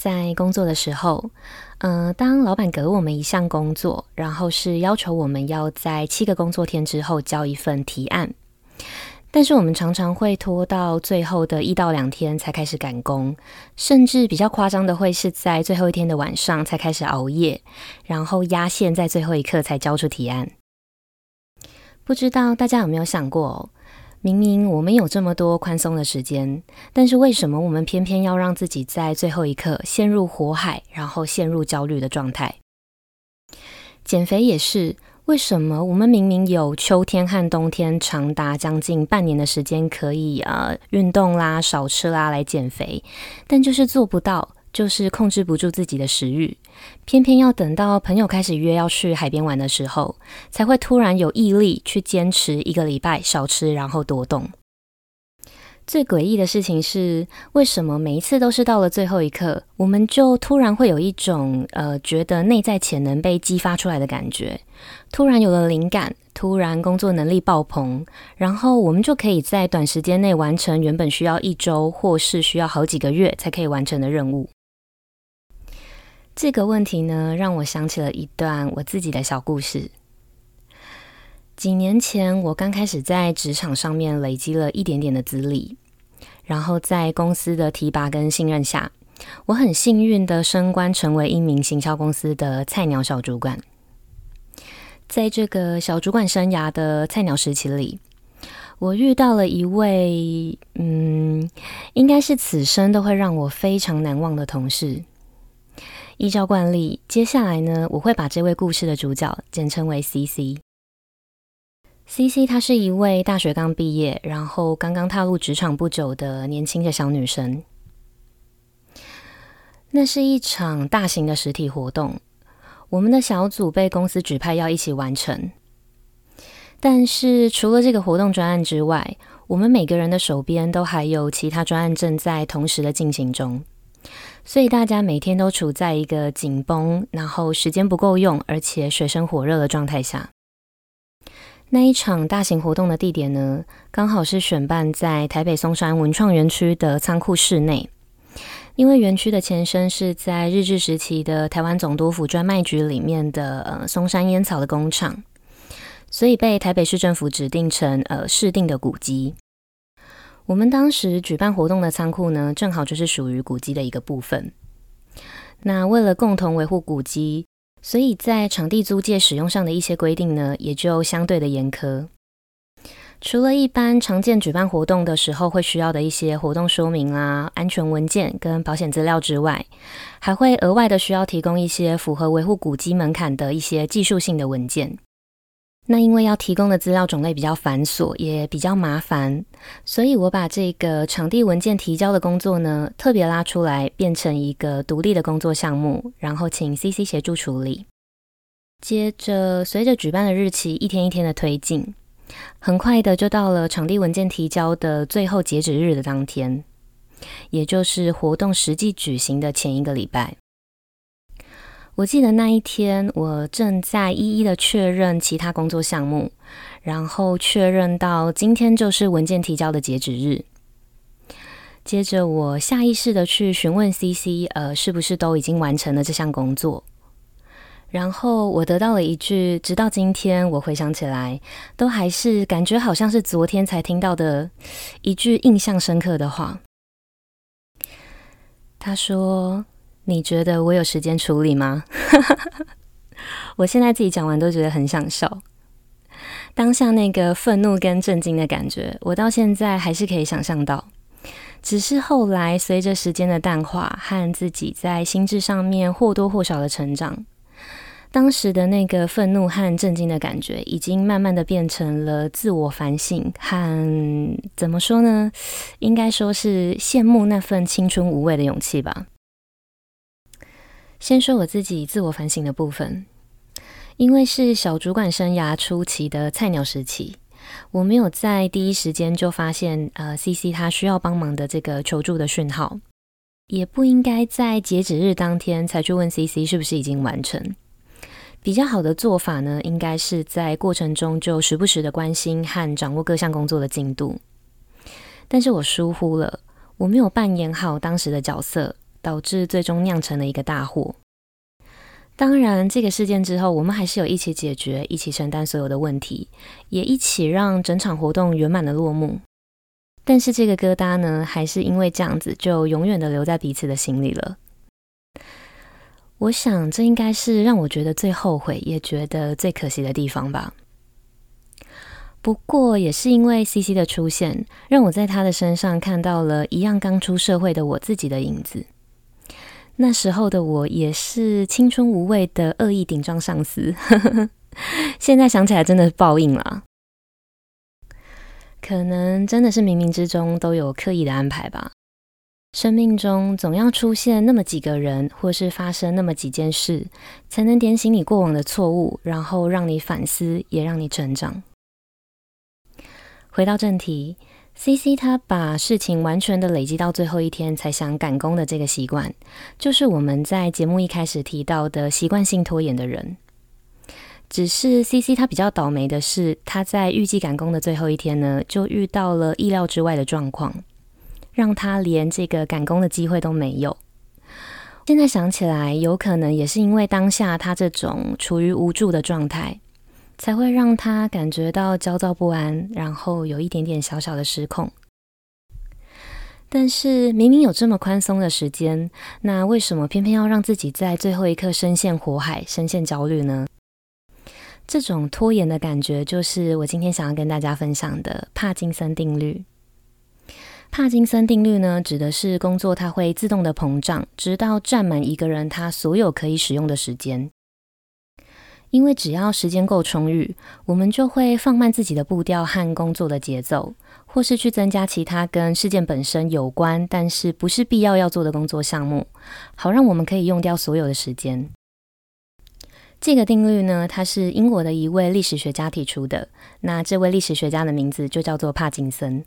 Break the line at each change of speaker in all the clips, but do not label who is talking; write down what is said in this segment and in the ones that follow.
在工作的时候，嗯、当老板给我们一项工作，然后是要求我们要在七个工作天之后交一份提案，但是我们常常会拖到最后的一到两天才开始赶工，甚至比较夸张的会是在最后一天的晚上才开始熬夜，然后压线在最后一刻才交出提案。不知道大家有没有想过？明明我们有这么多宽松的时间，但是为什么我们偏偏要让自己在最后一刻陷入火海，然后陷入焦虑的状态？减肥也是，为什么我们明明有秋天和冬天长达将近半年的时间可以呃运动啦、少吃啦来减肥，但就是做不到？就是控制不住自己的食欲，偏偏要等到朋友开始约要去海边玩的时候，才会突然有毅力去坚持一个礼拜少吃，然后多动。最诡异的事情是，为什么每一次都是到了最后一刻，我们就突然会有一种呃，觉得内在潜能被激发出来的感觉，突然有了灵感，突然工作能力爆棚，然后我们就可以在短时间内完成原本需要一周或是需要好几个月才可以完成的任务。这个问题呢，让我想起了一段我自己的小故事。几年前，我刚开始在职场上面累积了一点点的资历，然后在公司的提拔跟信任下，我很幸运的升官成为一名行销公司的菜鸟小主管。在这个小主管生涯的菜鸟时期里，我遇到了一位，嗯，应该是此生都会让我非常难忘的同事。依照惯例，接下来呢，我会把这位故事的主角简称为 CC。CC 她是一位大学刚毕业，然后刚刚踏入职场不久的年轻的小女生。那是一场大型的实体活动，我们的小组被公司指派要一起完成。但是除了这个活动专案之外，我们每个人的手边都还有其他专案正在同时的进行中。所以大家每天都处在一个紧绷，然后时间不够用，而且水深火热的状态下。那一场大型活动的地点呢，刚好是选办在台北松山文创园区的仓库室内。因为园区的前身是在日治时期的台湾总督府专卖局里面的呃松山烟草的工厂，所以被台北市政府指定成呃市定的古迹。我们当时举办活动的仓库呢，正好就是属于古迹的一个部分。那为了共同维护古迹，所以在场地租借使用上的一些规定呢，也就相对的严苛。除了一般常见举办活动的时候会需要的一些活动说明啊、安全文件跟保险资料之外，还会额外的需要提供一些符合维护古迹门槛的一些技术性的文件。那因为要提供的资料种类比较繁琐，也比较麻烦，所以我把这个场地文件提交的工作呢，特别拉出来，变成一个独立的工作项目，然后请 CC 协助处理。接着，随着举办的日期一天一天的推进，很快的就到了场地文件提交的最后截止日的当天，也就是活动实际举行的前一个礼拜。我记得那一天，我正在一一的确认其他工作项目，然后确认到今天就是文件提交的截止日。接着，我下意识的去询问 CC，呃，是不是都已经完成了这项工作？然后我得到了一句，直到今天我回想起来，都还是感觉好像是昨天才听到的一句印象深刻的话。他说。你觉得我有时间处理吗？我现在自己讲完都觉得很想笑。当下那个愤怒跟震惊的感觉，我到现在还是可以想象到。只是后来随着时间的淡化和自己在心智上面或多或少的成长，当时的那个愤怒和震惊的感觉，已经慢慢的变成了自我反省和怎么说呢？应该说是羡慕那份青春无畏的勇气吧。先说我自己自我反省的部分，因为是小主管生涯初期的菜鸟时期，我没有在第一时间就发现，呃，CC 他需要帮忙的这个求助的讯号，也不应该在截止日当天才去问 CC 是不是已经完成。比较好的做法呢，应该是在过程中就时不时的关心和掌握各项工作的进度。但是我疏忽了，我没有扮演好当时的角色，导致最终酿成了一个大祸。当然，这个事件之后，我们还是有一起解决、一起承担所有的问题，也一起让整场活动圆满的落幕。但是这个疙瘩呢，还是因为这样子，就永远的留在彼此的心里了。我想，这应该是让我觉得最后悔，也觉得最可惜的地方吧。不过，也是因为 CC 的出现，让我在他的身上看到了一样刚出社会的我自己的影子。那时候的我也是青春无畏的恶意顶撞上司，现在想起来真的是报应了。可能真的是冥冥之中都有刻意的安排吧。生命中总要出现那么几个人，或是发生那么几件事，才能点醒你过往的错误，然后让你反思，也让你成长。回到正题。CC 他把事情完全的累积到最后一天才想赶工的这个习惯，就是我们在节目一开始提到的习惯性拖延的人。只是 CC 他比较倒霉的是，他在预计赶工的最后一天呢，就遇到了意料之外的状况，让他连这个赶工的机会都没有。现在想起来，有可能也是因为当下他这种处于无助的状态。才会让他感觉到焦躁不安，然后有一点点小小的失控。但是明明有这么宽松的时间，那为什么偏偏要让自己在最后一刻深陷火海、深陷焦虑呢？这种拖延的感觉，就是我今天想要跟大家分享的帕金森定律。帕金森定律呢，指的是工作它会自动的膨胀，直到占满一个人他所有可以使用的时间。因为只要时间够充裕，我们就会放慢自己的步调和工作的节奏，或是去增加其他跟事件本身有关，但是不是必要要做的工作项目，好让我们可以用掉所有的时间。这个定律呢，它是英国的一位历史学家提出的。那这位历史学家的名字就叫做帕金森。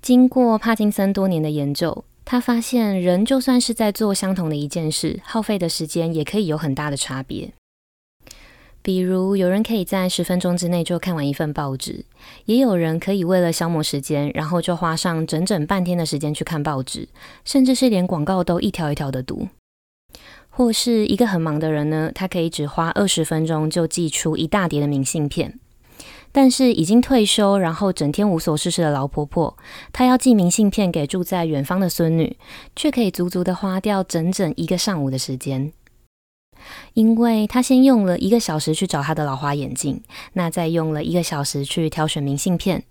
经过帕金森多年的研究，他发现人就算是在做相同的一件事，耗费的时间也可以有很大的差别。比如，有人可以在十分钟之内就看完一份报纸，也有人可以为了消磨时间，然后就花上整整半天的时间去看报纸，甚至是连广告都一条一条的读。或是一个很忙的人呢，他可以只花二十分钟就寄出一大叠的明信片。但是已经退休，然后整天无所事事的老婆婆，她要寄明信片给住在远方的孙女，却可以足足的花掉整整一个上午的时间。因为他先用了一个小时去找他的老花眼镜，那再用了一个小时去挑选明信片，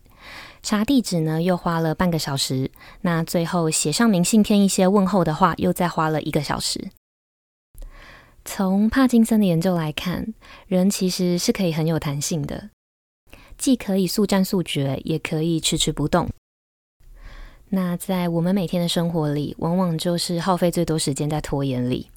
查地址呢又花了半个小时，那最后写上明信片一些问候的话又再花了一个小时。从帕金森的研究来看，人其实是可以很有弹性的，既可以速战速决，也可以迟迟不动。那在我们每天的生活里，往往就是耗费最多时间在拖延里。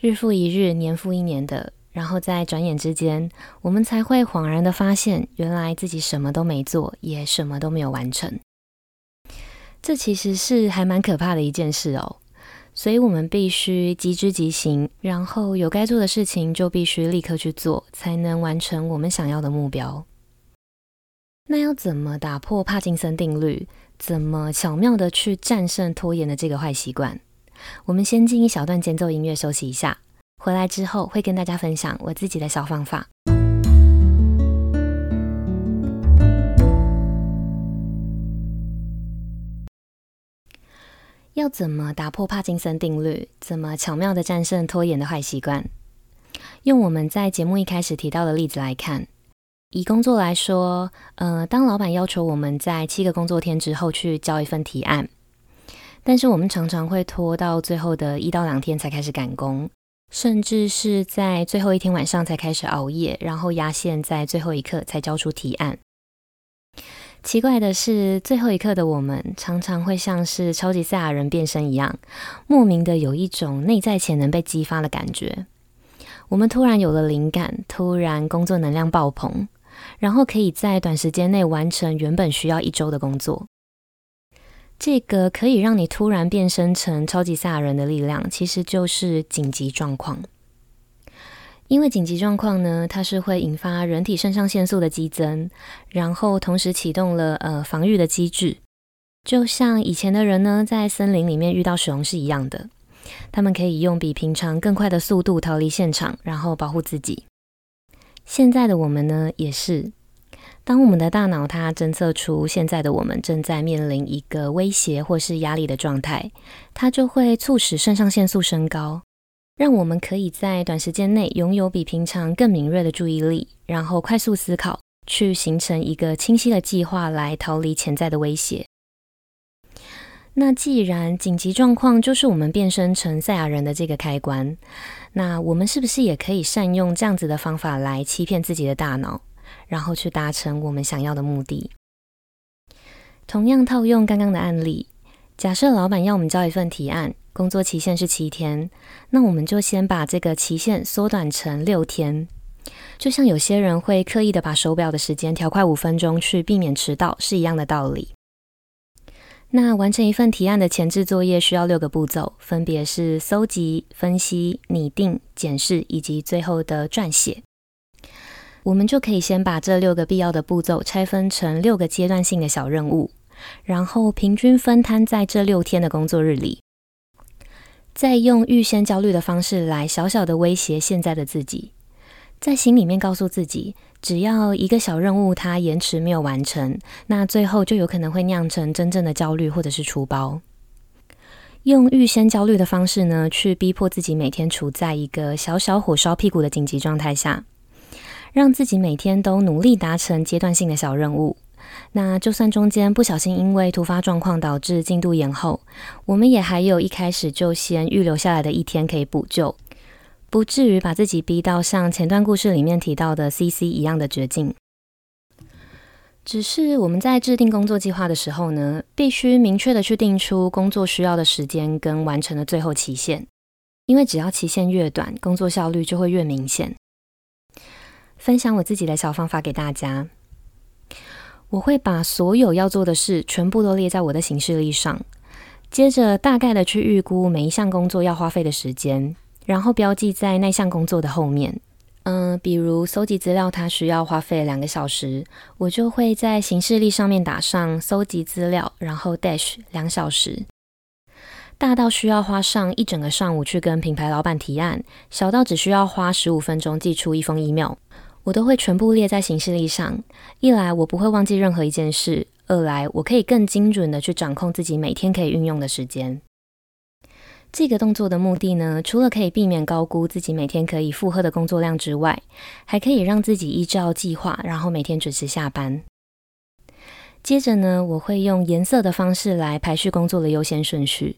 日复一日，年复一年的，然后在转眼之间，我们才会恍然的发现，原来自己什么都没做，也什么都没有完成。这其实是还蛮可怕的一件事哦。所以我们必须即知即行，然后有该做的事情就必须立刻去做，才能完成我们想要的目标。那要怎么打破帕金森定律？怎么巧妙的去战胜拖延的这个坏习惯？我们先进一小段间奏音乐休息一下，回来之后会跟大家分享我自己的小方法。要怎么打破帕金森定律？怎么巧妙的战胜拖延的坏习惯？用我们在节目一开始提到的例子来看，以工作来说，呃，当老板要求我们在七个工作天之后去交一份提案。但是我们常常会拖到最后的一到两天才开始赶工，甚至是在最后一天晚上才开始熬夜，然后压线在最后一刻才交出提案。奇怪的是，最后一刻的我们常常会像是超级赛亚人变身一样，莫名的有一种内在潜能被激发的感觉。我们突然有了灵感，突然工作能量爆棚，然后可以在短时间内完成原本需要一周的工作。这个可以让你突然变身成超级赛亚人的力量，其实就是紧急状况。因为紧急状况呢，它是会引发人体肾上腺素的激增，然后同时启动了呃防御的机制，就像以前的人呢，在森林里面遇到熊是一样的，他们可以用比平常更快的速度逃离现场，然后保护自己。现在的我们呢，也是，当我们的大脑它侦测出现在的我们正在面临一个威胁或是压力的状态，它就会促使肾上腺素升高。让我们可以在短时间内拥有比平常更敏锐的注意力，然后快速思考，去形成一个清晰的计划来逃离潜在的威胁。那既然紧急状况就是我们变身成赛亚人的这个开关，那我们是不是也可以善用这样子的方法来欺骗自己的大脑，然后去达成我们想要的目的？同样套用刚刚的案例，假设老板要我们交一份提案。工作期限是七天，那我们就先把这个期限缩短成六天。就像有些人会刻意的把手表的时间调快五分钟去避免迟到，是一样的道理。那完成一份提案的前置作业需要六个步骤，分别是搜集、分析、拟定、检视以及最后的撰写。我们就可以先把这六个必要的步骤拆分成六个阶段性的小任务，然后平均分摊在这六天的工作日里。再用预先焦虑的方式来小小的威胁现在的自己，在心里面告诉自己，只要一个小任务它延迟没有完成，那最后就有可能会酿成真正的焦虑或者是出包。用预先焦虑的方式呢，去逼迫自己每天处在一个小小火烧屁股的紧急状态下，让自己每天都努力达成阶段性的小任务。那就算中间不小心因为突发状况导致进度延后，我们也还有一开始就先预留下来的一天可以补救，不至于把自己逼到像前段故事里面提到的 CC 一样的绝境。只是我们在制定工作计划的时候呢，必须明确的去定出工作需要的时间跟完成的最后期限，因为只要期限越短，工作效率就会越明显。分享我自己的小方法给大家。我会把所有要做的事全部都列在我的行事历上，接着大概的去预估每一项工作要花费的时间，然后标记在那项工作的后面。嗯、比如搜集资料，它需要花费两个小时，我就会在行事历上面打上搜集资料，然后 dash 两小时。大到需要花上一整个上午去跟品牌老板提案，小到只需要花十五分钟寄出一封 email。我都会全部列在行事历上，一来我不会忘记任何一件事，二来我可以更精准的去掌控自己每天可以运用的时间。这个动作的目的呢，除了可以避免高估自己每天可以负荷的工作量之外，还可以让自己依照计划，然后每天准时下班。接着呢，我会用颜色的方式来排序工作的优先顺序。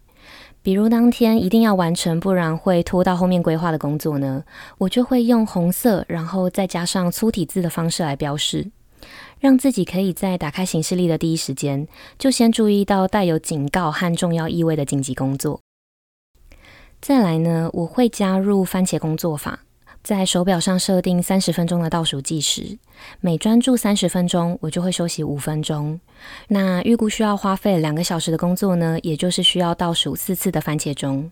比如当天一定要完成，不然会拖到后面规划的工作呢，我就会用红色，然后再加上粗体字的方式来标示，让自己可以在打开行事历的第一时间，就先注意到带有警告和重要意味的紧急工作。再来呢，我会加入番茄工作法。在手表上设定三十分钟的倒数计时，每专注三十分钟，我就会休息五分钟。那预估需要花费两个小时的工作呢，也就是需要倒数四次的番茄钟。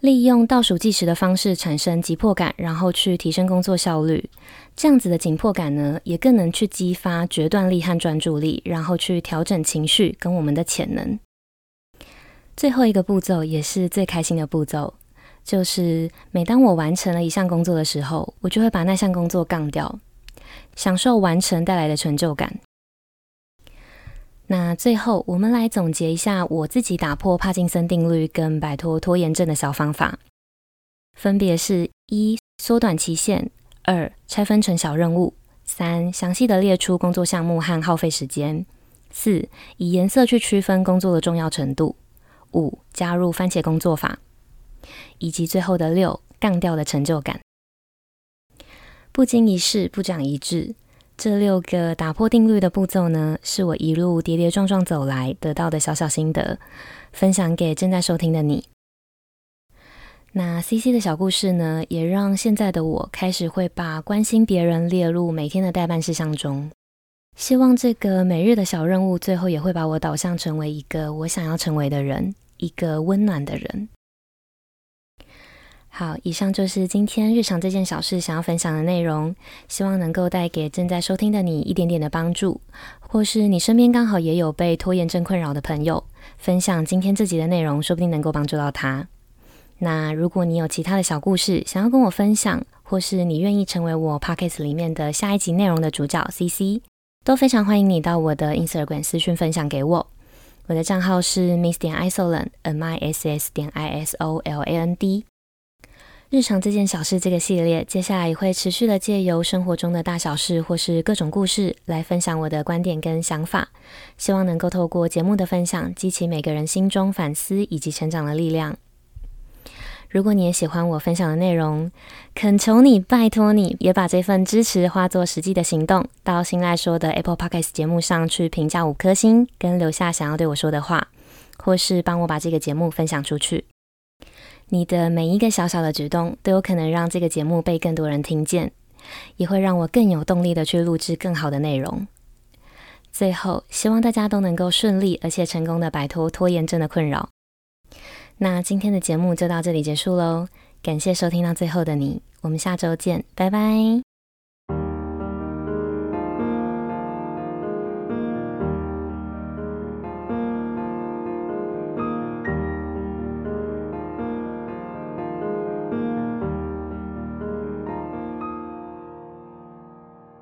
利用倒数计时的方式产生急迫感，然后去提升工作效率。这样子的紧迫感呢，也更能去激发决断力和专注力，然后去调整情绪跟我们的潜能。最后一个步骤也是最开心的步骤。就是每当我完成了一项工作的时候，我就会把那项工作杠掉，享受完成带来的成就感。那最后，我们来总结一下我自己打破帕金森定律跟摆脱拖延症的小方法，分别是：一、缩短期限；二、拆分成小任务；三、详细的列出工作项目和耗费时间；四、以颜色去区分工作的重要程度；五、加入番茄工作法。以及最后的六，杠掉的成就感。不经一事不长一智，这六个打破定律的步骤呢，是我一路跌跌撞撞走来得到的小小心得，分享给正在收听的你。那 CC 的小故事呢，也让现在的我开始会把关心别人列入每天的待办事项中。希望这个每日的小任务，最后也会把我导向成为一个我想要成为的人，一个温暖的人。好，以上就是今天日常这件小事想要分享的内容，希望能够带给正在收听的你一点点的帮助，或是你身边刚好也有被拖延症困扰的朋友，分享今天这集的内容，说不定能够帮助到他。那如果你有其他的小故事想要跟我分享，或是你愿意成为我 Podcast 里面的下一集内容的主角 CC，都非常欢迎你到我的 Instagram 私讯分享给我。我的账号是 Miss 点 Isoland，M I S S 点 I S O L A N D。日常这件小事这个系列，接下来也会持续的借由生活中的大小事或是各种故事来分享我的观点跟想法，希望能够透过节目的分享，激起每个人心中反思以及成长的力量。如果你也喜欢我分享的内容，恳求你，拜托你也把这份支持化作实际的行动，到新赖说的 Apple Podcast 节目上去评价五颗星，跟留下想要对我说的话，或是帮我把这个节目分享出去。你的每一个小小的举动，都有可能让这个节目被更多人听见，也会让我更有动力的去录制更好的内容。最后，希望大家都能够顺利而且成功的摆脱拖延症的困扰。那今天的节目就到这里结束喽，感谢收听到最后的你，我们下周见，拜拜。